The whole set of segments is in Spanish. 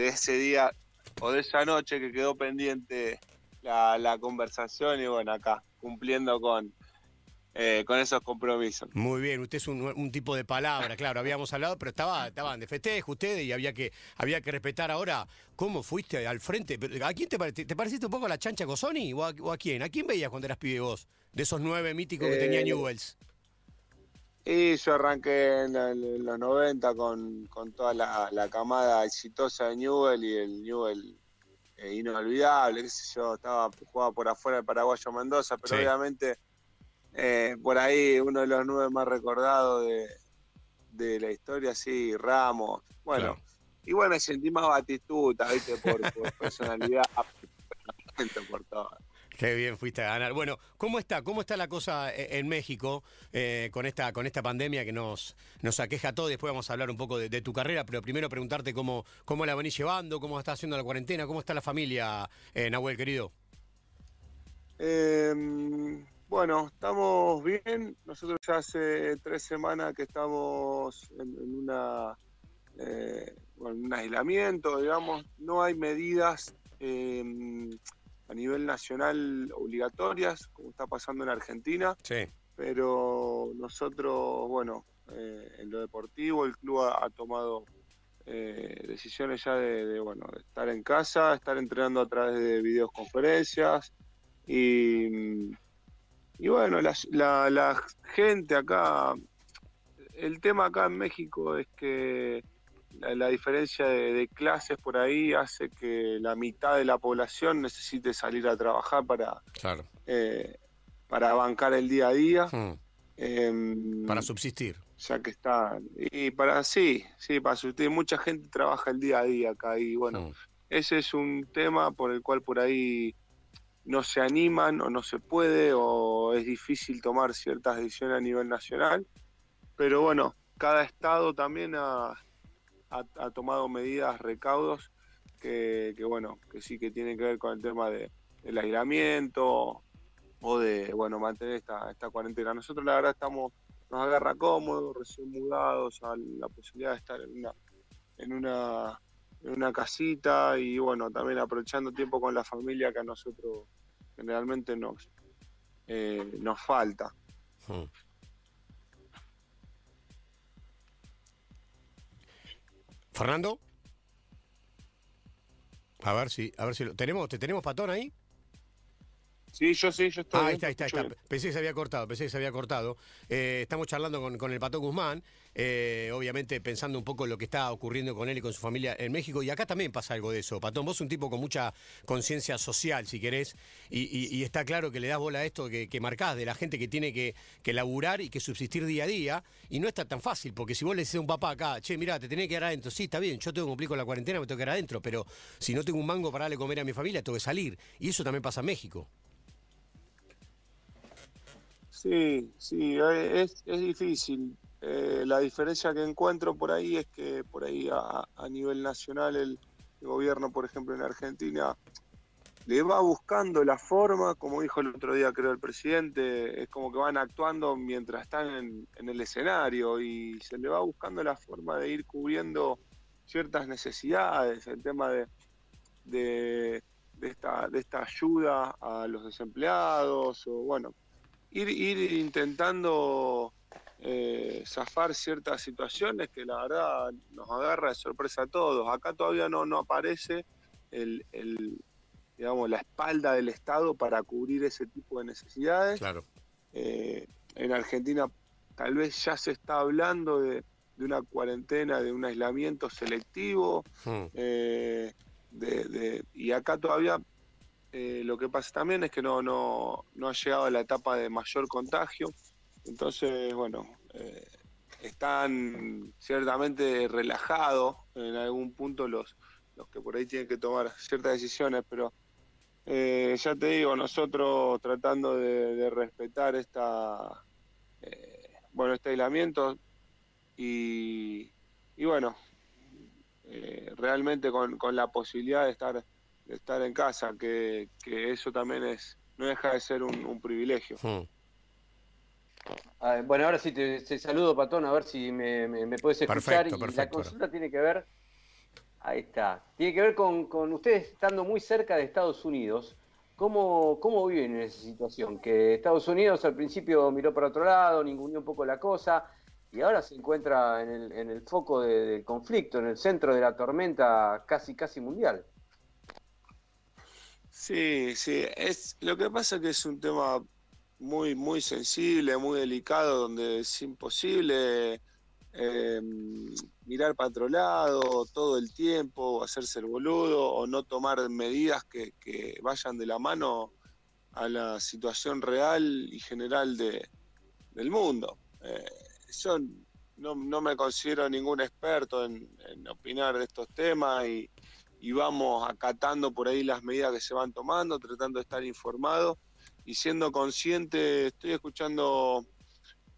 de ese día o de esa noche que quedó pendiente la, la conversación y bueno, acá, cumpliendo con, eh, con esos compromisos. Muy bien, usted es un, un tipo de palabra, claro, habíamos hablado, pero estaba, estaban de festejo ustedes y había que, había que respetar ahora cómo fuiste al frente. ¿A quién te, pare- te, te pareciste un poco a la chancha Cosoni o a, o a quién? ¿A quién veías cuando eras pibe vos? De esos nueve míticos que tenía Eh, Newells. Y yo arranqué en, los 90 con, con toda la, la camada exitosa de Newell y el Newell eh, inolvidable, qué sé yo, estaba jugaba por afuera el paraguayo Mendoza, pero Sí. obviamente eh, por ahí uno de los nueve más recordados de, de la historia, sí, Ramos, bueno, Claro. y bueno, sentí más Batistuta, viste, por, por personalidad, por todo. Qué bien fuiste a ganar. Bueno, ¿cómo está? ¿Cómo está la cosa e- en México eh, con esta con esta pandemia que nos nos aqueja a todos? Después vamos a hablar un poco de, tu carrera, pero primero preguntarte cómo cómo la venís llevando, cómo está haciendo la cuarentena, cómo está la familia, eh, Nahuel querido. Eh, bueno, estamos bien. Nosotros ya hace tres semanas que estamos en, una eh, bueno, en un aislamiento, digamos. No hay medidas eh, a nivel nacional obligatorias, como está pasando en Argentina, Sí. pero nosotros, bueno, eh, en lo deportivo, el club ha, ha tomado eh, decisiones ya de, de, bueno, de estar en casa, estar entrenando a través de videoconferencias y, y bueno, la, la, la gente acá, el tema acá en México es que la, la diferencia de, de clases por ahí hace que la mitad de la población necesite salir a trabajar para, Claro. eh, para bancar el día a día. Mm, em, Para subsistir. ya que está y para sí sí para subsistir mucha gente trabaja el día a día acá y bueno Mm. ese es un tema por el cual por ahí no se animan o no se puede o es difícil tomar ciertas decisiones a nivel nacional pero bueno cada estado también ha, ha- tomado medidas recaudos que, bueno que sí que tienen que ver con el tema de, del aislamiento o de bueno mantener esta, esta cuarentena nosotros la verdad estamos nos agarra cómodos, recién mudados, a la posibilidad de estar en una, en una, en una casita y bueno, también aprovechando tiempo con la familia que a nosotros generalmente nos, eh, nos falta. Mm. Fernando. A ver si, a ver si lo tenemos, ¿te tenemos patón ahí? Sí, yo sí, yo estoy. Ah, ahí está, ahí está. Pensé que se había cortado, pensé que se había cortado. Eh, estamos charlando con, con el Pato Guzmán, eh, obviamente pensando un poco en lo que está ocurriendo con él y con su familia en México. Y acá también pasa algo de eso. Patón, vos un tipo con mucha conciencia social, si querés, y, está claro que le das bola a esto que, que marcás, de la gente que tiene que, laburar y que subsistir día a día. Y no está tan fácil, porque si vos le decís a un papá acá, che, mira, te tenés que quedar adentro. Sí, está bien, yo tengo que cumplir con la cuarentena, me tengo que quedar adentro, pero si no tengo un mango para darle comer a mi familia, tengo que salir. Y eso también pasa en México. Sí, sí, eh, es difícil. Eh, la diferencia que encuentro por ahí es que por ahí a, nivel nacional el, gobierno, por ejemplo, en Argentina, le va buscando la forma, como dijo el otro día creo el presidente, es como que van actuando mientras están en, el escenario y se le va buscando la forma de ir cubriendo ciertas necesidades, el tema de, de, esta, de esta ayuda a los desempleados, o bueno, ir intentando eh, zafar ciertas situaciones que la verdad nos agarra de sorpresa a todos. Acá todavía no, no aparece el, el, digamos, la espalda del Estado para cubrir ese tipo de necesidades. Claro. Eh, en Argentina tal vez ya se está hablando de, de una cuarentena, de un aislamiento selectivo, Mm. eh, de, de- y acá todavía eh, lo que pasa también es que no, no, no ha llegado a la etapa de mayor contagio, entonces, bueno, eh, están ciertamente relajados en algún punto los, los que por ahí tienen que tomar ciertas decisiones, pero eh, ya te digo, nosotros tratando de, respetar esta, eh, bueno, este aislamiento y, y bueno, eh, realmente con, con la posibilidad de estar, de estar en casa, que, que eso también es, no deja de ser un, privilegio. Mm. Bueno, ahora sí te, te saludo, Patón, a ver si me, me, me puedes escuchar. Perfecto, y la consulta tiene que ver Ahí está. Tiene que ver con, con ustedes estando muy cerca de Estados Unidos. ¿Cómo, ¿Cómo viven en esa situación? Que Estados Unidos al principio miró para otro lado, ninguneó un poco la cosa, y ahora se encuentra en el, en el foco del conflicto, en el centro de la tormenta casi, casi mundial. Sí, sí, es, lo que pasa es que es un tema muy, muy sensible, muy delicado, donde es imposible eh, mirar para otro lado todo el tiempo, hacerse el boludo o no tomar medidas que, vayan de la mano a la situación real y general de, del mundo. Eh, yo no, me considero ningún experto en, opinar de estos temas y, y, vamos acatando por ahí las medidas que se van tomando, tratando de estar informado y siendo consciente, estoy escuchando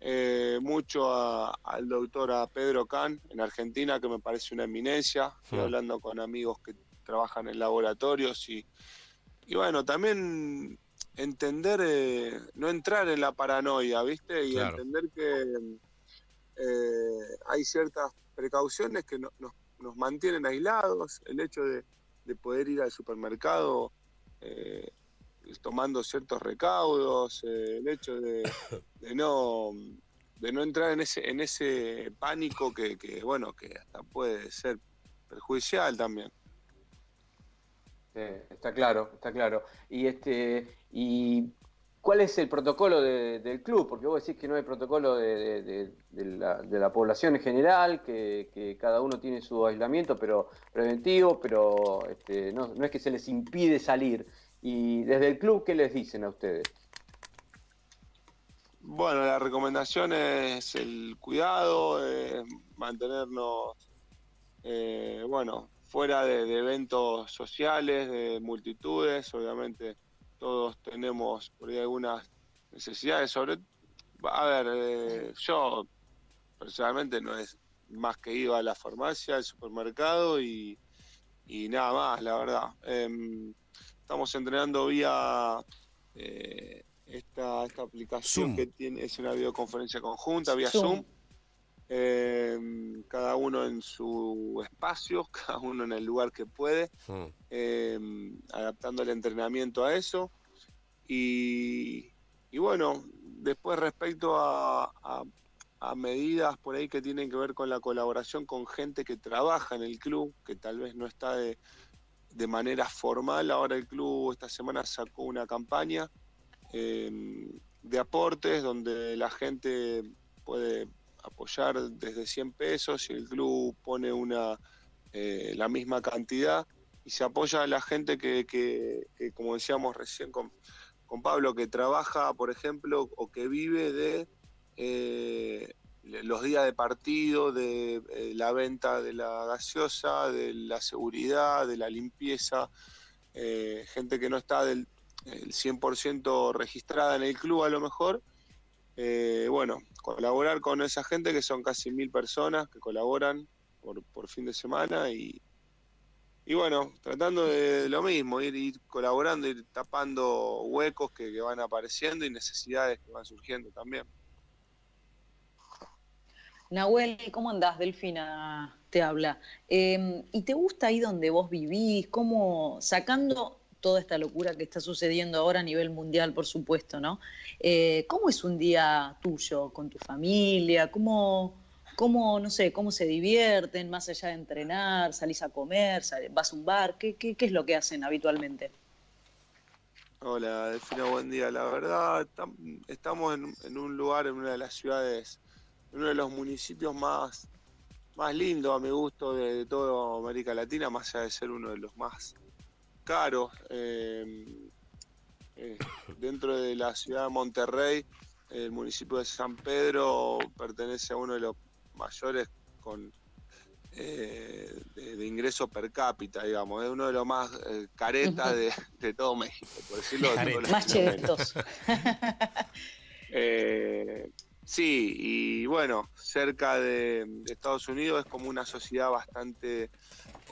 eh, mucho al doctor a Pedro Can en Argentina, que me parece una eminencia. Estoy hablando con amigos que trabajan en laboratorios y, y bueno, también entender, eh, no entrar en la paranoia, ¿viste? Y entender que eh, hay ciertas precauciones que nos, nos, mantienen aislados. El hecho de, de poder ir al supermercado tomando ciertos recaudos, eh, el hecho de, no de no entrar en ese en ese pánico que, bueno que hasta puede ser perjudicial también. está claro, está claro. Y este y ¿Cuál es el protocolo del club? Porque vos decís que no hay protocolo de, la, población en general, que, cada uno tiene su aislamiento pero preventivo, pero este, no, no, es que se les impide salir. Y desde el club, ¿qué les dicen a ustedes? Bueno, la recomendación es el cuidado, mantenernos, eh, bueno, fuera de, eventos sociales, de multitudes, obviamente todos tenemos por ahí algunas necesidades, sobre, a ver, eh, yo personalmente no es más que iba a la farmacia, al supermercado y, y nada más, la verdad. Estamos entrenando vía eh, esta, esta aplicación que tiene, es una videoconferencia conjunta, vía Zoom. Eh, cada uno en su espacio, cada uno en el lugar que puede, eh, adaptando el entrenamiento a eso. Y, bueno, después respecto a, a, medidas por ahí que tienen que ver con la colaboración con gente que trabaja en el club, que tal vez no está de, de manera formal. Ahora el club esta semana sacó una campaña em, de aportes donde la gente puede apoyar desde 100 pesos y el club pone una eh, la misma cantidad y se apoya a la gente que, que, como decíamos recién con, con, Pablo, que trabaja, por ejemplo, o que vive de eh, los días de partido, de eh, la venta de la gaseosa, de la seguridad, de la limpieza, eh, gente que no está del 100% registrada en el club a lo mejor. Eh, bueno, colaborar con esa gente que son casi mil personas que colaboran por, por fin de semana y, y bueno, tratando de, lo mismo, ir, colaborando, ir tapando huecos que van apareciendo y necesidades que van surgiendo también. Nahuel, ¿cómo andás? Delfina te habla. Em, ¿Y te gusta ahí donde vos vivís? ¿Cómo, sacando toda esta locura que está sucediendo ahora a nivel mundial, por supuesto, ¿no? Eh, ¿Cómo es un día tuyo con tu familia? ¿Cómo, cómo, no sé, cómo se divierten más allá de entrenar? ¿Salís a comer? ¿Vas a un bar? ¿Qué, qué, es lo que hacen habitualmente? Hola, Delfina, buen día. La verdad, estamos en un lugar, en una de las ciudades uno de los municipios más, más lindos a mi gusto de, toda América Latina, más allá de ser uno de los más caros. Eh, eh, dentro de la ciudad de Monterrey, el municipio de San Pedro pertenece a uno de los mayores con eh, de, ingreso per cápita, digamos, es uno de los más caretas de, todo México, por decirlo de Más chetos. Sí, y bueno, cerca de, Estados Unidos es como una sociedad bastante,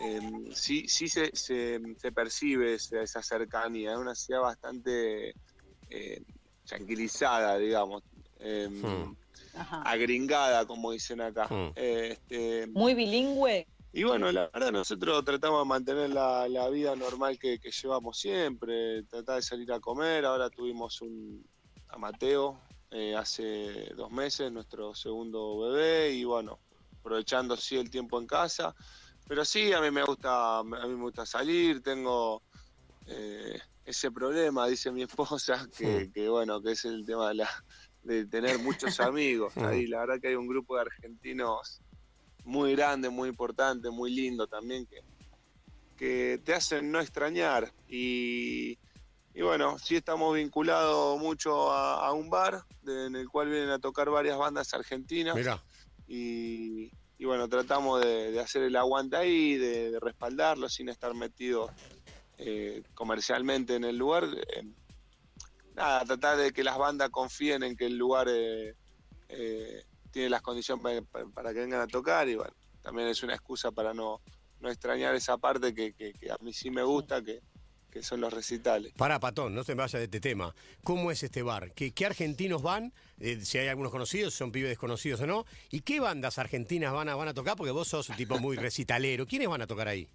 em, sí, sí se, se, percibe esa, cercanía, es una sociedad bastante eh, tranquilizada, digamos, em, hmm. agringada, como dicen acá. Hmm. Este, Muy bilingüe. y bueno, la verdad nosotros tratamos de mantener la, vida normal que, llevamos siempre, tratar de salir a comer, ahora tuvimos un a Mateo eh, hace dos meses, nuestro segundo bebé, y bueno, aprovechando sí el tiempo en casa, pero sí, a mí me gusta, a mí me gusta salir, tengo eh, ese problema, dice mi esposa, que, que, bueno, que es el tema de, la, de tener muchos amigos. Ahí la verdad que hay un grupo de argentinos muy grande, muy importante, muy lindo también, que, que te hacen no extrañar. Y, bueno, sí estamos vinculados mucho a, un bar en el cual vienen a tocar varias bandas argentinas. Y, bueno, tratamos de, hacer el aguante ahí, de, respaldarlo sin estar metidos eh, comercialmente en el lugar. nada, tratar de que las bandas confíen en que el lugar eh, eh, tiene las condiciones para, que vengan a tocar y bueno, también es una excusa para no, no extrañar esa parte que, a mí sí me gusta, que, son los recitales. Para, Patón, no se me vaya de este tema. ¿Cómo es este bar? ¿Qué, argentinos van? Eh, si hay algunos conocidos, son pibes desconocidos o no. ¿Y qué bandas argentinas van a, van a tocar? Porque vos sos un tipo muy recitalero. ¿Quiénes van a tocar ahí?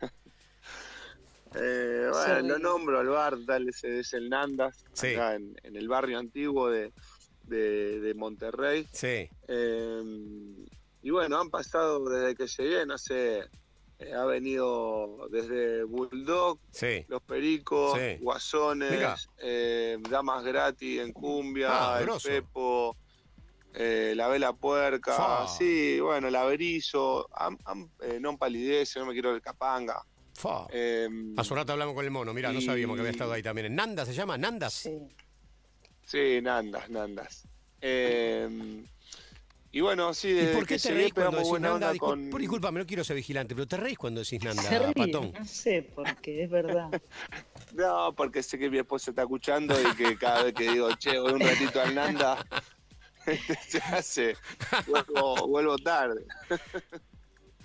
Eh, bueno, lo nombro, el bar tal es, el Nandas, acá en, el barrio antiguo de, de, Monterrey. Sí. Em, y bueno, han pasado desde que llegué, no sé, eh, ha venido desde Bulldog, Los Pericos, Guasones, em, Damas Gratis en Cumbia, ah, el Pepo, eh, La Vela Puerca, sí, bueno, el Averizo, eh, Non Palidece, no me quiero el Capanga. Eh, Hace un rato hablamos con el mono, mira, no sabíamos que había estado ahí también. ¿En Nandas se llama? ¿Nandas? Sí. Sí, Nandas, Nandas. Eh, y bueno, sí, ¿Y por qué te reís cuando decís Nanda? Con... Disculpa, no quiero ser vigilante, pero te reís cuando decís Nanda, Se Patón. No sé, porque es verdad. no, porque sé que mi esposa está escuchando y que cada vez que digo, che, voy un ratito al Nanda, se hace, vuelvo, vuelvo tarde.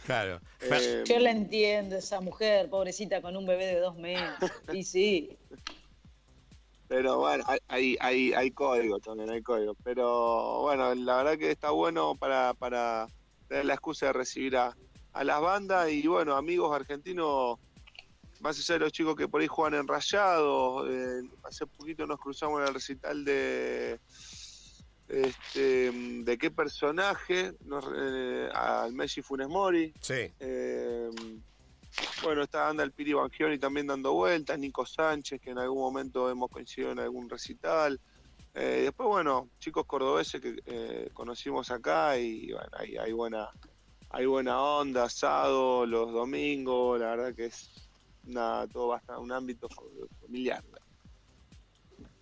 Claro. Eh, Yo la entiendo, esa mujer, pobrecita, con un bebé de dos meses. Y sí. Pero bueno, hay, hay, hay código también, hay código. Pero bueno, la verdad que está bueno para, para tener la excusa de recibir a, las bandas y bueno, amigos argentinos, más allá de los chicos que por ahí juegan en Rayados, eh, hace poquito nos cruzamos en el recital de este, de qué personaje, eh, al Messi Funes Mori. Sí. Eh, bueno, está anda el Piri Bangioni también dando vueltas, Nico Sánchez, que en algún momento hemos coincidido en algún recital. Eh, después, bueno, chicos cordobeses que eh, conocimos acá y bueno, hay, buena, hay buena onda, asado los domingos, la verdad que es todo bastante, un ámbito familiar.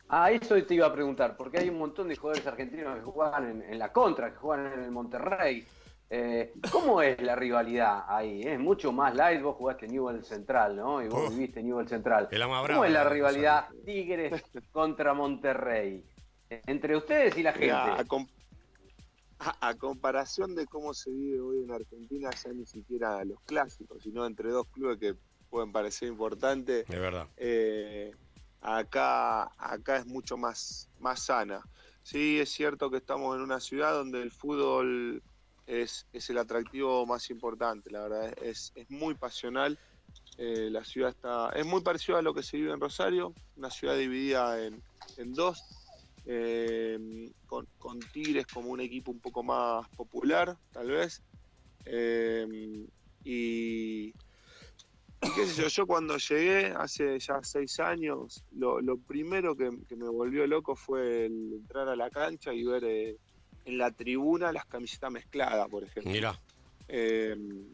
Ah, eso te iba a preguntar, porque hay un montón de jugadores argentinos que juegan en la contra, que juegan en el Monterrey. Eh, ¿Cómo es la rivalidad ahí? Es mucho más light. Vos jugaste Newell Central, ¿no? Y vos viviste Newell Central. ¿Cómo es la rivalidad Tigres contra Monterrey? Entre ustedes y la gente. A, comparación de cómo se vive hoy en Argentina, ya ni siquiera los clásicos, sino entre dos clubes que pueden parecer importantes. De verdad. Eh, acá, acá es mucho más, más sana. Sí, es cierto que estamos en una ciudad donde el fútbol es, el atractivo más importante, la verdad, es, muy pasional. Eh, la ciudad está, es muy parecido a lo que se vive en Rosario, una ciudad dividida en, dos, eh, con, Tigres como un equipo un poco más popular, tal vez. Eh, y, qué sé yo, yo cuando llegué hace ya seis años, lo, primero que, me volvió loco fue entrar a la cancha y ver en la tribuna las camisetas mezcladas, por ejemplo. Mira. Em,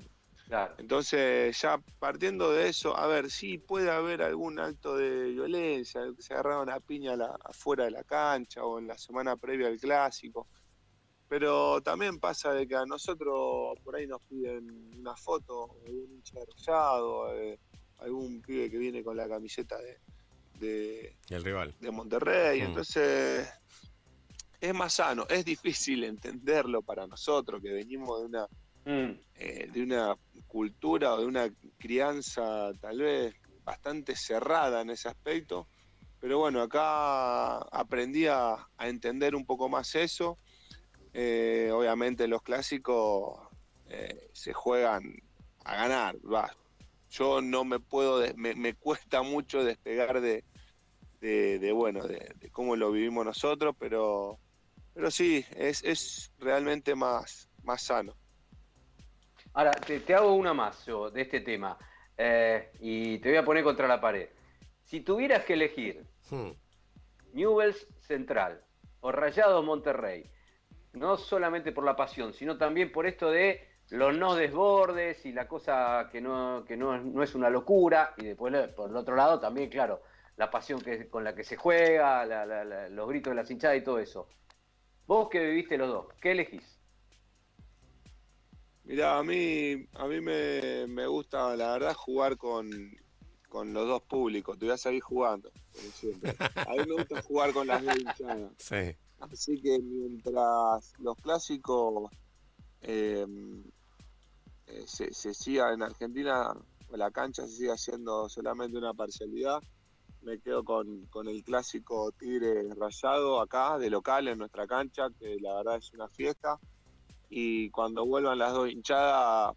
entonces, ya partiendo de eso, a ver, sí puede haber algún acto de violencia, que se agarraron a piña afuera de la cancha o en la semana previa al clásico. Pero también pasa de que a nosotros por ahí nos piden una foto de un hincha rosado, eh, algún pibe que viene con la camiseta de, de, el rival. de Monterrey. Mm. Entonces, es más sano, es difícil entenderlo para nosotros que venimos de una, mm. eh, de una cultura o de una crianza tal vez bastante cerrada en ese aspecto, pero bueno, acá aprendí a, entender un poco más eso. Eh, obviamente los clásicos eh, se juegan a ganar. Va. Yo no me puedo, me, me cuesta mucho despegar de, de, bueno, de, cómo lo vivimos nosotros, pero, pero sí, es, es realmente más, más sano. Ahora, te, hago una más yo de este tema eh, y te voy a poner contra la pared. Si tuvieras que elegir hmm. Newells Central o Rayado Monterrey, no solamente por la pasión, sino también por esto de los no desbordes y la cosa que no, que no, es una locura, y después por el otro lado también, claro, la pasión que, con la que se juega, los gritos de la hinchadas y todo eso. Vos que viviste los dos, ¿qué elegís? Mira, a mí, a mí me, gusta, la verdad, jugar con, los dos públicos. Te voy a seguir jugando, siempre. A mí me gusta jugar con las dos hinchadas. Sí. Así que mientras los clásicos eh, eh, se, se siga en Argentina, la cancha se sigue haciendo solamente una parcialidad, me quedo con, el clásico Tigre Rayado acá, de local en nuestra cancha, que la verdad es una fiesta. Y cuando vuelvan las dos hinchadas,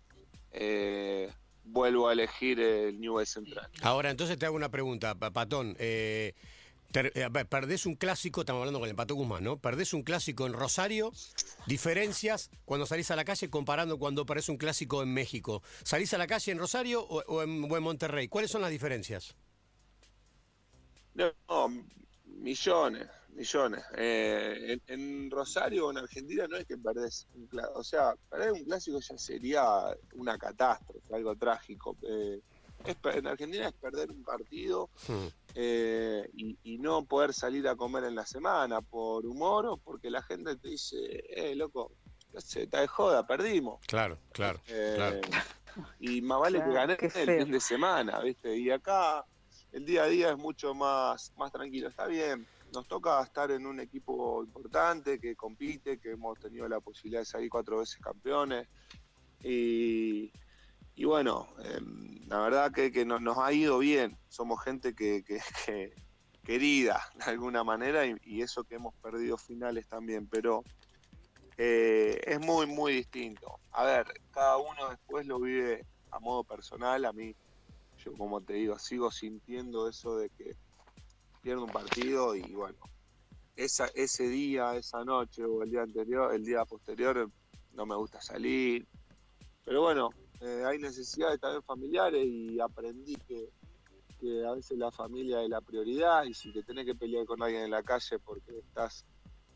eh, vuelvo a elegir el Newell Central. Ahora, entonces te hago una pregunta, Patón. Eh, eh, perdés un clásico, estamos hablando con el Pato Guzmán, ¿no? Perdés un clásico en Rosario, diferencias cuando salís a la calle comparando cuando perdés un clásico en México. ¿Salís a la calle en Rosario o, en, Monterrey? ¿Cuáles son las diferencias? No, millones, millones. Eh, en, Rosario o en Argentina no es que perdés un clásico, o sea, perder un clásico ya sería una catástrofe, algo trágico. Eh, en Argentina es perder un partido eh, y, no poder salir a comer en la semana por humor o porque la gente te dice, eh, loco, se está de joda, perdimos. Claro, claro, eh, Y más vale que gané el fin de semana, ¿viste? Y acá el día a día es mucho más, más tranquilo. Está bien, nos toca estar en un equipo importante que compite, que hemos tenido la posibilidad de salir cuatro veces campeones. Y, y bueno, em, la verdad que, nos, ha ido bien. Somos gente que, querida de alguna manera y, eso que hemos perdido finales también, pero eh, es muy, muy distinto. A ver, cada uno después lo vive a modo personal. A mí, yo como te digo, sigo sintiendo eso de que pierdo un partido y bueno, esa, ese día, esa noche o el día anterior, el día posterior, no me gusta salir. Pero bueno, eh, hay necesidades también familiares y aprendí que, a veces la familia es la prioridad y si te tenés que pelear con alguien en la calle porque estás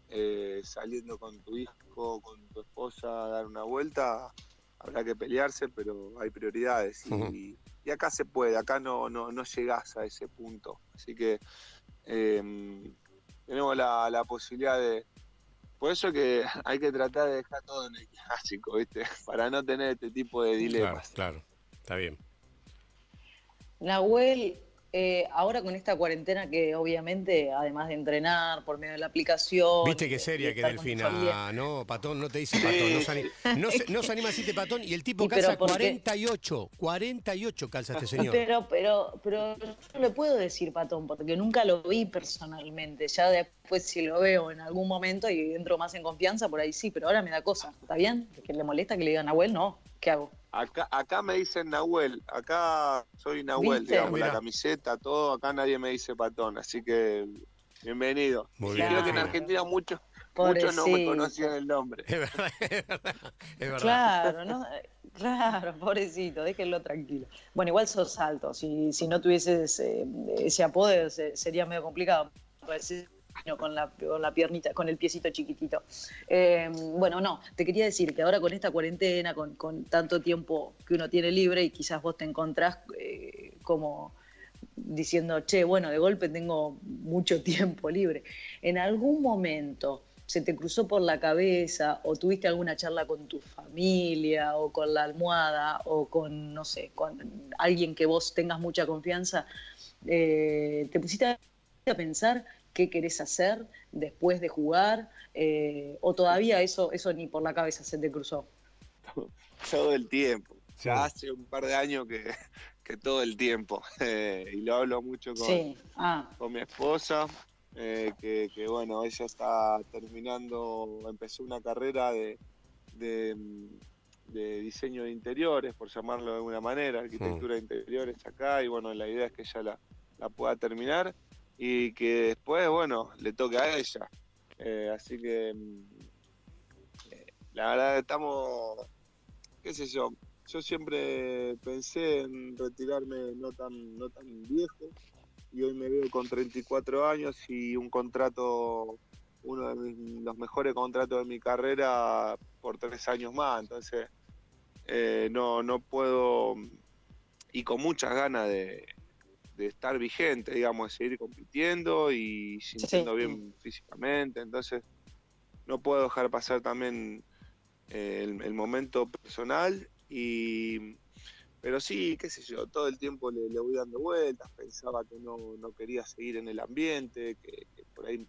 eh, saliendo con tu hijo, con tu esposa a dar una vuelta, habrá que pelearse, pero hay prioridades y, acá se puede, acá no, no, no llegás a ese punto. Así que em, tenemos la posibilidad de, por eso que hay que tratar de dejar todo en el clásico, ¿viste? Para no tener este tipo de dilemas. Claro, claro, está bien. Nahuel, eh, ahora con esta cuarentena que obviamente, además de entrenar por medio de la aplicación... Viste qué seria que Delfina, no, Patón, no te dice Patón, no se, no, se, anima a decirte Patón y el tipo calza 48, 48 calza este señor. Pero, pero, pero yo no le puedo decir Patón porque nunca lo vi personalmente, ya después si lo veo en algún momento y entro más en confianza, por ahí sí, pero ahora me da cosa, ¿está bien? ¿Que le molesta que le digan Nahuel? No, ¿qué hago? Acá, acá me dicen Nahuel, acá soy Nahuel, digamos, la camiseta, todo, acá nadie me dice patón, así que bienvenido. Muy bien. Creo que en Argentina muchos muchos no me conocían el nombre. Es verdad, es verdad. Es verdad. Claro, ¿no? Claro, pobrecito, déjenlo tranquilo. Bueno, igual sos alto, si, si no tuvieses ese, ese apodo sería medio complicado con la, con la piernita, con el piecito chiquitito. Eh, bueno, no, te quería decir que ahora con esta cuarentena, con, tanto tiempo que uno tiene libre y quizás vos te encontrás eh, como diciendo, che, bueno, de golpe tengo mucho tiempo libre. En algún momento se te cruzó por la cabeza o tuviste alguna charla con tu familia o con la almohada o con, no sé, con alguien que vos tengas mucha confianza, eh, te pusiste a pensar qué querés hacer después de jugar, eh, o todavía eso, eso ni por la cabeza se te cruzó. Todo el tiempo. Ya hace un par de años que, todo el tiempo. Eh, y lo hablo mucho con, ah. con mi esposa, eh, que, bueno, ella está terminando, empezó una carrera de, diseño de interiores, por llamarlo de alguna manera, arquitectura de interiores acá, y bueno, la idea es que ella la, la pueda terminar y que después, bueno, le toque a ella. Eh, así que mm, la verdad estamos, qué sé yo, yo siempre pensé en retirarme no tan, no tan viejo y hoy me veo con 34 años y un contrato, uno de los mejores contratos de mi carrera por tres años más, entonces eh, no, no puedo, y con muchas ganas de, de estar vigente, digamos, de seguir compitiendo y sintiendo bien físicamente. Entonces, no puedo dejar pasar también eh, el, momento personal. Y, pero sí, qué sé yo, todo el tiempo le, voy dando vueltas. Pensaba que no, no quería seguir en el ambiente, que, por ahí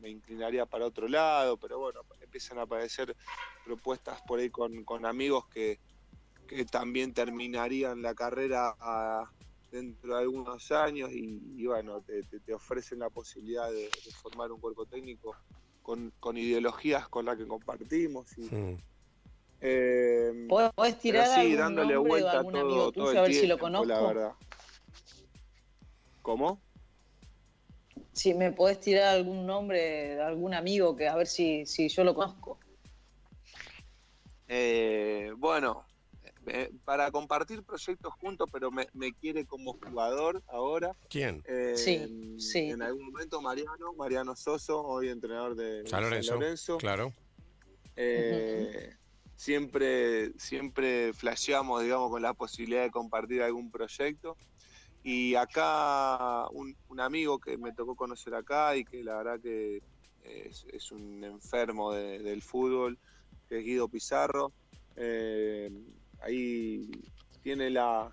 me, inclinaría para otro lado. Pero bueno, empiezan a aparecer propuestas por ahí con, con amigos que, que también terminarían la carrera a dentro de algunos años y, bueno, te, ofrecen la posibilidad de, formar un cuerpo técnico con, ideologías con las que compartimos. Y, eh, ¿Podés tirar así, dándole vuelta a algún todo, amigo tuyo, a ver si lo conozco? La verdad. ¿Cómo? Si me podés tirar algún nombre de algún amigo que a ver si, si yo lo conozco. Eh, bueno, para compartir proyectos juntos, pero me, quiere como jugador ahora. ¿Quién? Eh, sí, sí. En algún momento Mariano, Mariano Soso, hoy entrenador de San Lorenzo. Claro. Eh, siempre, siempre flasheamos, digamos, con la posibilidad de compartir algún proyecto. Y acá un, amigo que me tocó conocer acá y que la verdad que es, un enfermo del fútbol, que es Guido Pizarro. Eh, ahí tiene las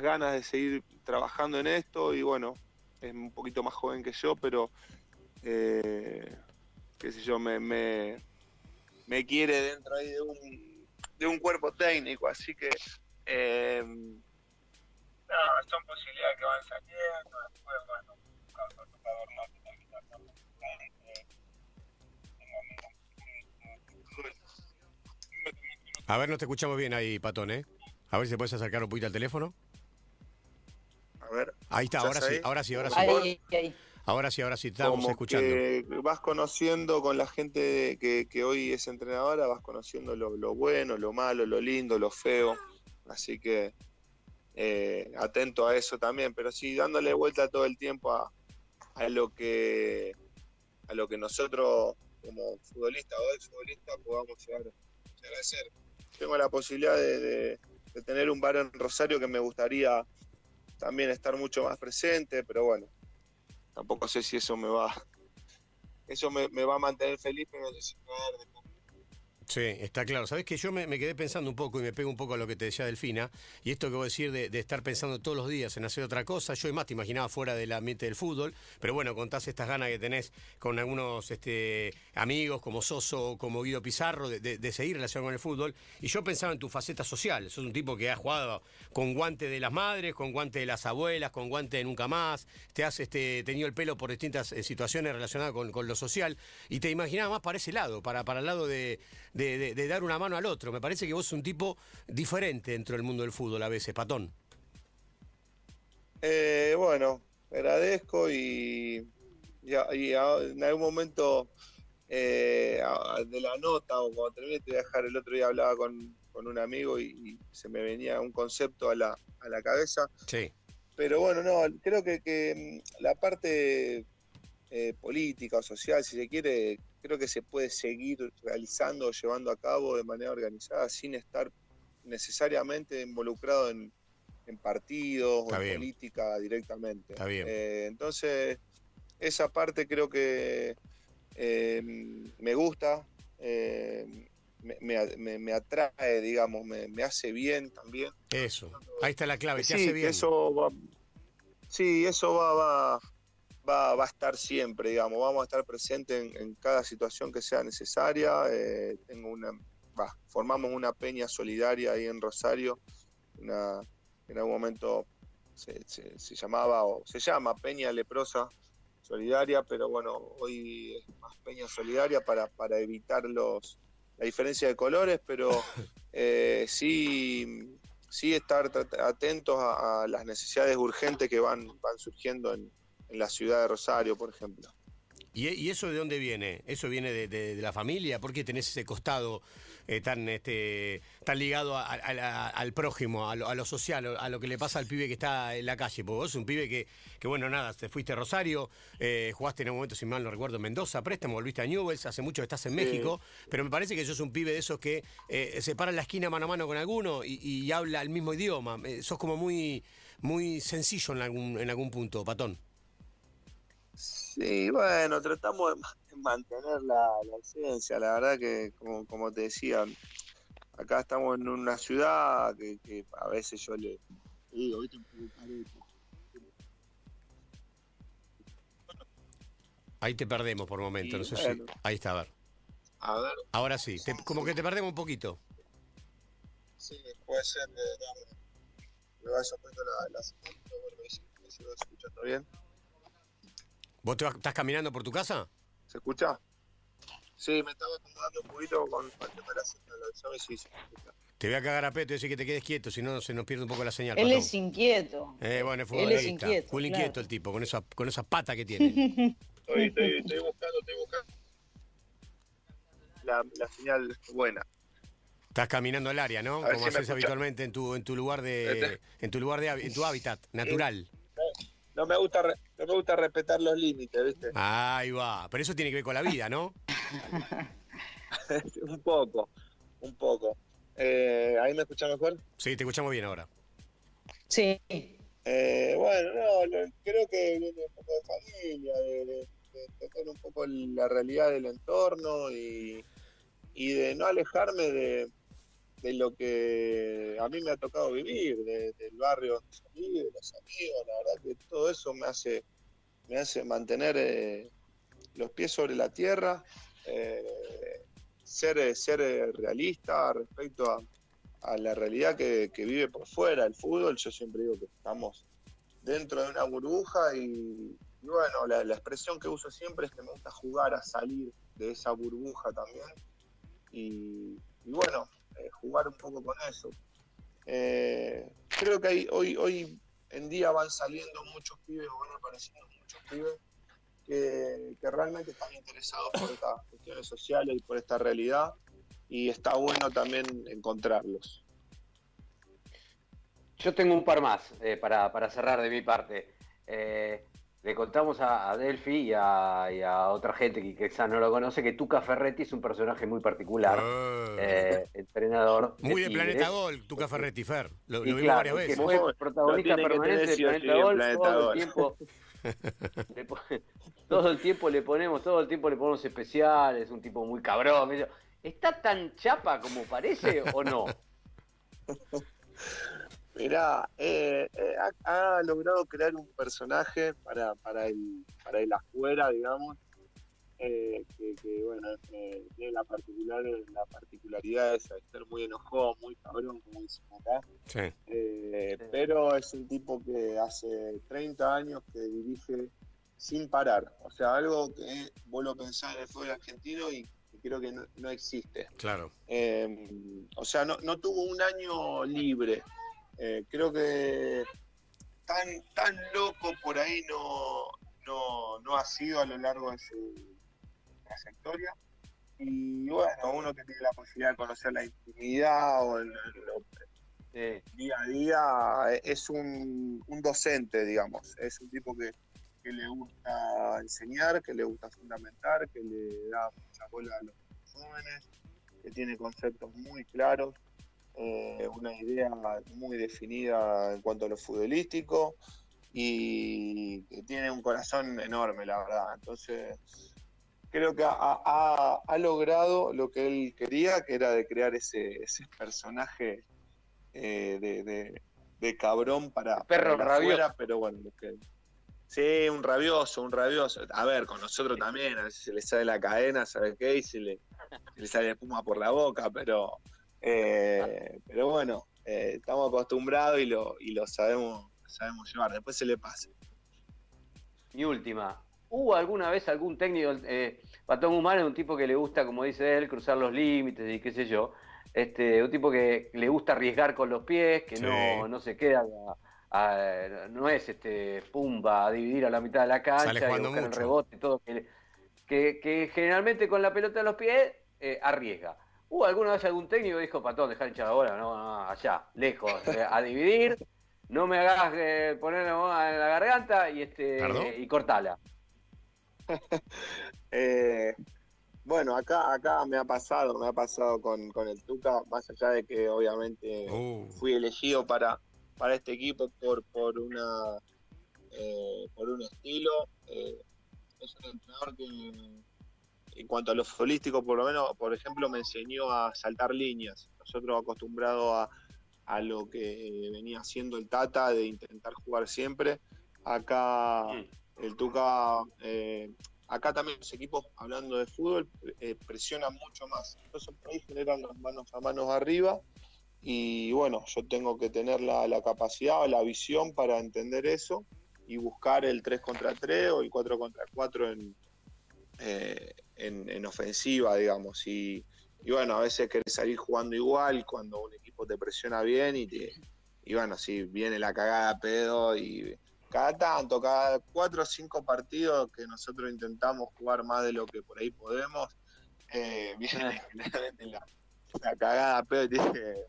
ganas de seguir trabajando en esto y bueno, es un poquito más joven que yo, pero eh, qué sé yo, me, me, quiere dentro ahí de un, de un cuerpo técnico, así que eh, son posibilidades que van saliendo, después bueno, A ver, no te escuchamos bien ahí, Patón, ¿eh? A ver si te puedes acercar un poquito al teléfono. A ver. Ahí está, ahora sí, ahora sí, ahora sí. Ahora sí, ahora sí, estamos escuchando. vas conociendo con la gente que, hoy es entrenadora, vas conociendo lo, bueno, lo malo, lo lindo, lo feo. Así que eh, atento a eso también, pero sí dándole vuelta todo el tiempo a, a lo que a lo que nosotros como futbolistas o ex futbolistas podamos llegar, llegar a ser tengo la posibilidad de, tener un bar en Rosario que me gustaría también estar mucho más presente, pero bueno, tampoco sé si eso me va, eso me, va a mantener feliz, pero no sé si me va a dar de Sí, está claro. Sabes que yo me, quedé pensando un poco y me pego un poco a lo que te decía Delfina, y esto que voy a decir de, estar pensando todos los días en hacer otra cosa. Yo, más, te imaginaba fuera del ambiente del fútbol, pero bueno, contás estas ganas que tenés con algunos este, amigos como Soso, como Guido Pizarro, de, seguir relacionado con el fútbol. Y yo pensaba en tu faceta social. Sos un tipo que ha jugado con guante de las madres, con guante de las abuelas, con guante de nunca más. Te has este, tenido el pelo por distintas eh, situaciones relacionadas con, lo social. Y te imaginaba más para ese lado, para, para el lado de de, dar una mano al otro. Me parece que vos sos un tipo diferente dentro del mundo del fútbol a veces, Patón. Eh, bueno, agradezco y, en algún momento eh, de la nota o cuando terminé de viajar el otro día hablaba con, un amigo y, se me venía un concepto a la, a la cabeza. Sí. Pero bueno, no, creo que, que mm, la parte eh, política o social, si se quiere, creo que se puede seguir realizando o llevando a cabo de manera organizada sin estar necesariamente involucrado en, partidos o en política directamente. Eh, entonces, esa parte creo que eh, me gusta, me, atrae, digamos, me, hace bien también. Eso, ahí está la clave, te hace bien. Eso sí, eso va, va va, a estar siempre, digamos, vamos a estar presentes en, cada situación que sea necesaria. Eh, tengo una, formamos una peña solidaria ahí en Rosario, en algún momento se, llamaba o se llama Peña Leprosa Solidaria, pero bueno, hoy es más Peña Solidaria para, para evitar los, la diferencia de colores, pero eh, sí, sí estar atentos a, las necesidades urgentes que van, van surgiendo en, en la ciudad de Rosario, por ejemplo. ¿Y, eso de dónde viene? ¿Eso viene de, la familia? ¿Por qué tenés ese costado eh, tan este tan ligado al prójimo, a lo, social, a lo que le pasa al pibe que está en la calle? Porque vos un pibe que, que bueno, nada, te fuiste a Rosario, eh, jugaste en un momento, si mal no recuerdo, en Mendoza, préstamo, volviste a Newells, hace mucho que estás en México, pero me parece que sos un pibe de esos que eh, se para en la esquina mano a mano con alguno y, habla el mismo idioma. sos como muy, muy sencillo en algún, en algún punto, Patón. Sí, bueno, tratamos de mantener la, esencia. La verdad que, como, te decía, acá estamos en una ciudad que, a veces yo le digo, ¿viste? Ahí te perdemos por momento, no sé si. Ahí está, a ver. A ver. Ahora sí, como que te perdemos un poquito. Sí, puede ser. me vaya poniendo la, la, la, si lo escuchando bien. ¿Vos te estás caminando por tu casa? ¿Se escucha? Sí, me estaba acomodando un poquito con el tema de la señal. ¿Sabes si se escucha? Te voy a cagar a peto y decir que te quedes quieto, si no se nos pierde un poco la señal. Él es inquieto. Eh, bueno, es Él es inquieto. Full inquieto el tipo, con esa, con esa pata que tiene. estoy, estoy, estoy, buscando, estoy buscando. La, la señal buena. Estás caminando el área, ¿no? Como haces habitualmente en tu, en tu lugar de, este. en tu lugar de, en tu hábitat natural no me gusta no me gusta respetar los límites, ¿viste? Ahí va, pero eso tiene que ver con la vida, ¿no? un poco, un poco. Eh, ¿Ahí me escuchas mejor? Sí, te escuchamos bien ahora. Sí. Eh, bueno, no, creo que viene un poco de familia, de, de, tocar un poco la realidad del entorno y, y de no alejarme de, de lo que a mí me ha tocado vivir, del barrio donde salí, de los amigos, la verdad que todo eso me hace, me hace mantener eh, los pies sobre la tierra, eh, ser, ser realista respecto a, la realidad que, vive por fuera el fútbol. Yo siempre digo que estamos dentro de una burbuja y, bueno, la, expresión que uso siempre es que me gusta jugar a salir de esa burbuja también. y bueno, eh, jugar un poco con eso. Eh, creo que hay, hoy, hoy en día van saliendo muchos pibes, van apareciendo muchos pibes que, realmente están interesados por estas cuestiones sociales y por esta realidad y está bueno también encontrarlos. Yo tengo un par más eh, para, para, cerrar de mi parte le contamos a, Delphi y a, otra gente que quizás no lo conoce que Tuca Ferretti es un personaje muy particular, ah. eh, entrenador. Muy de, Planeta Gol, Tuca Ferretti, Fer. Lo, vimos varias veces. Que fue protagonista permanente de Planeta Gol todo el tiempo. todo el tiempo le ponemos, todo el tiempo le ponemos especiales, un tipo muy cabrón. ¿Está tan chapa como parece o no? Mirá, eh, eh, ha, logrado crear un personaje para, para, el, para el afuera, digamos, eh, que, bueno, tiene la, particular, la particularidad de ser muy enojado, muy cabrón, como dicen acá. Pero es un tipo que hace 30 años que dirige sin parar. O sea, algo que vos lo pensás en el fútbol argentino y creo que no, existe. Claro. o sea, no, no tuvo un año libre. Eh, creo que tan, tan loco por ahí no, no, ha sido a lo largo de su trayectoria. Y bueno, uno que tiene la posibilidad de conocer la intimidad o el, día a día, eh, es un, docente, digamos. Es un tipo que, que, le gusta enseñar, que le gusta fundamentar, que le da mucha bola a los jóvenes, que tiene conceptos muy claros eh, una idea muy definida en cuanto a lo futbolístico y que tiene un corazón enorme, la verdad. Entonces, creo que ha, logrado lo que él quería, que era de crear ese, personaje eh, de, cabrón para, perro rabioso. pero bueno, que, sí, un rabioso, un rabioso. A ver, con nosotros también, a veces se le sale la cadena, ¿sabe qué? Y se le, se le sale espuma por la boca, pero eh, pero bueno, eh, estamos acostumbrados y lo, y lo sabemos, sabemos llevar. Después se le pasa. Mi última. ¿Hubo alguna vez algún técnico, eh, Patón Humano es un tipo que le gusta, como dice él, cruzar los límites y qué sé yo, este, un tipo que le gusta arriesgar con los pies, que no, no se queda, no es este pumba a dividir a la mitad de la cancha y buscar el rebote y todo, que, que, generalmente con la pelota en los pies eh, arriesga. ¿Hubo alguna vez algún técnico dijo, Patón, dejar hinchar la bola? No, no, allá, lejos, eh, a dividir, no me hagas eh, poner la bola en la garganta y, este, y cortala. eh, bueno, acá, acá me ha pasado, me ha pasado con, el Tuca, más allá de que obviamente uh. fui elegido para, para este equipo por, por una eh, por un estilo. Eh, es un entrenador que en cuanto a lo futbolístico, por lo menos, por ejemplo, me enseñó a saltar líneas. Nosotros acostumbrados a, a lo que venía haciendo el Tata de intentar jugar siempre. Acá mm. el Tuca eh, acá también los equipos, hablando de fútbol, eh, presionan mucho más. Entonces por ahí generan las manos a manos arriba y bueno, yo tengo que tener la, capacidad o la visión para entender eso y buscar el 3 contra 3 o el 4 contra 4 eh, en, en, ofensiva, digamos. Y, y, bueno, a veces querés salir jugando igual cuando un equipo te presiona bien y, te, y bueno, si viene la cagada pedo y cada tanto, cada cuatro o cinco partidos que nosotros intentamos jugar más de lo que por ahí podemos, eh, viene la, la cagada, pero dije,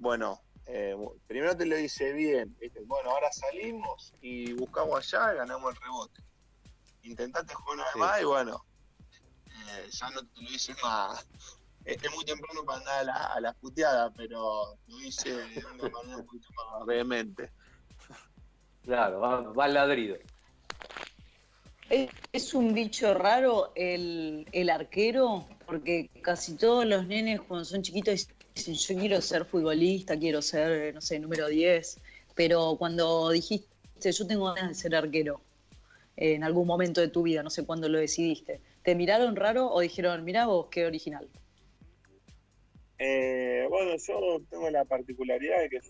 bueno, eh, primero te lo hice bien, bueno, ahora salimos y buscamos allá y ganamos el rebote. Intentaste jugar una vez más y bueno, eh, ya no te lo hice más. Es, muy temprano para andar a la, a la puteada, pero lo hice de una manera un poquito más vehemente. Claro, va, al ladrido. Es, un bicho raro el, arquero, porque casi todos los nenes cuando son chiquitos dicen yo quiero ser futbolista, quiero ser, no sé, número 10, pero cuando dijiste yo tengo ganas de ser arquero, en algún momento de tu vida, no sé cuándo lo decidiste, ¿te miraron raro o dijeron, mira vos, qué original? Eh, bueno, yo tengo la particularidad de que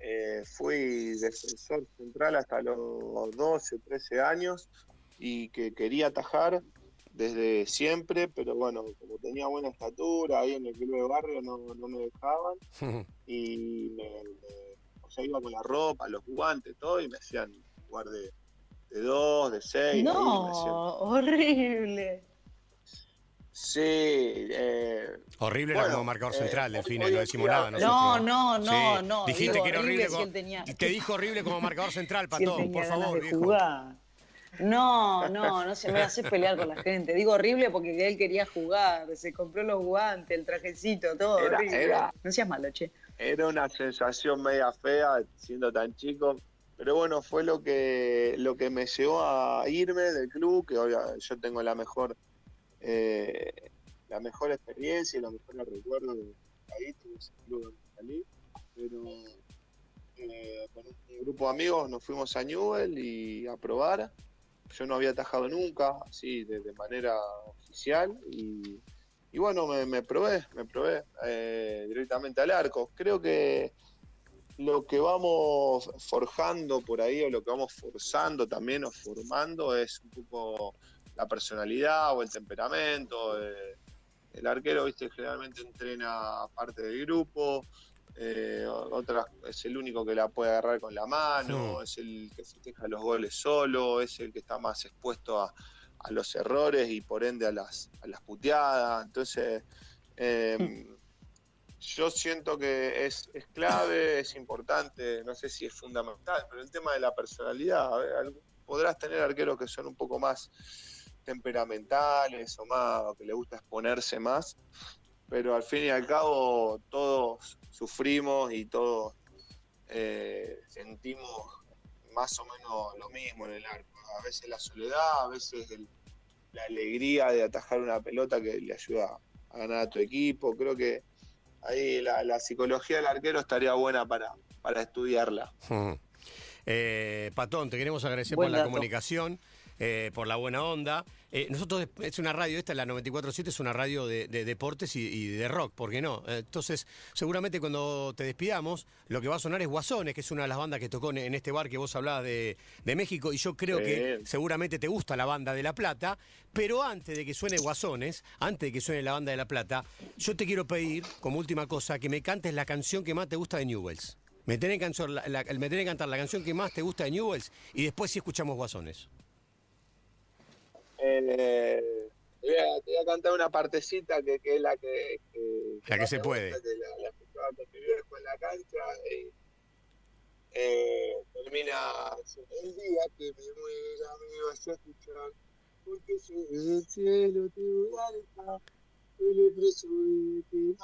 eh, fui defensor central hasta los 12, 13 años y que quería atajar desde siempre, pero bueno, como tenía buena estatura, ahí en el club de barrio no, me dejaban. Y me, o sea, iba con la ropa, los guantes, todo y me hacían jugar de, de dos, de seis. No, horrible. Sí. Eh, horrible era como marcador eh, central, Delfine, no decimos nada. no, no, no, no. Dijiste que era horrible. como, Te dijo horrible como marcador central, Patón, por favor, No, no, no se me hace pelear con la gente. Digo horrible porque él quería jugar, se compró los guantes, el trajecito, todo. no seas malo, che. Era una sensación media fea siendo tan chico, pero bueno, fue lo que, lo que me llevó a irme del club, que hoy yo tengo la mejor eh, la mejor experiencia y la mejor recuerdo de ahí, club salí, pero eh, con un grupo de amigos nos fuimos a Newell y a probar. Yo no había atajado nunca, así de, manera oficial, y, bueno, me, probé, me probé eh, directamente al arco. Creo que lo que vamos forjando por ahí o lo que vamos forzando también o formando es un poco la personalidad o el temperamento. Eh, el arquero, viste, generalmente entrena parte del grupo, eh, otra, es el único que la puede agarrar con la mano, es el que festeja los goles solo, es el que está más expuesto a, los errores y por ende a las, a las puteadas. Entonces, em, yo siento que es, es, clave, es importante, no sé si es fundamental, pero el tema de la personalidad, podrás tener arqueros que son un poco más temperamentales o más, que le gusta exponerse más, pero al fin y al cabo todos sufrimos y todos eh, sentimos más o menos lo mismo en el arco. A veces la soledad, a veces la alegría de atajar una pelota que le ayuda a ganar a tu equipo. Creo que ahí la, psicología del arquero estaría buena para, para estudiarla. Eh, Patón, te queremos agradecer por la comunicación. Eh, por la buena onda. Eh, nosotros, es una radio, esta, la 94.7, es una radio de, deportes y, de rock, ¿por qué no? Entonces, seguramente cuando te despidamos, lo que va a sonar es Guasones, que es una de las bandas que tocó en, este bar que vos hablabas de, México, y yo creo que seguramente te gusta la banda de La Plata, pero antes de que suene Guasones, antes de que suene la banda de La Plata, yo te quiero pedir, como última cosa, que me cantes la canción que más te gusta de Newells. Me tenés, que cantar la, me tenés que cantar la canción que más te gusta de Newells y después sí escuchamos Guasones. Eh, te, voy a, cantar una partecita que, es la que, la que se puede. la, la escuchaba con mi viejo en la cancha y eh, termina el día que me muera me vas a escuchar porque soy el cielo te voy a dejar el preso de ti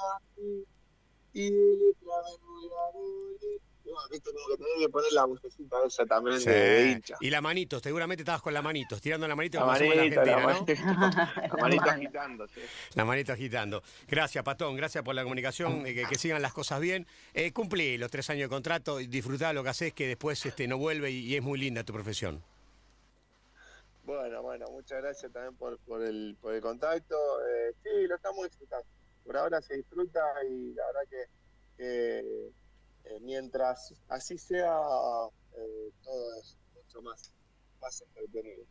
y el como que tenés que poner la esa también de, hincha. Y la manitos, seguramente estabas con la manitos, tirando la manito la manito, la, Argentina, la, ¿no? la manito agitando, sí. La manito agitando. Gracias, Patón, gracias por la comunicación, eh, que, sigan las cosas bien. Eh, cumplí los tres años de contrato, disfrutá lo que haces, que después este, no vuelve y, es muy linda tu profesión. Bueno, bueno, muchas gracias también por, por, el, por el contacto. Eh, sí, lo estamos disfrutando. Por ahora se disfruta y la verdad que, que eh, mientras así sea, eh, todo es mucho más, más entretenido.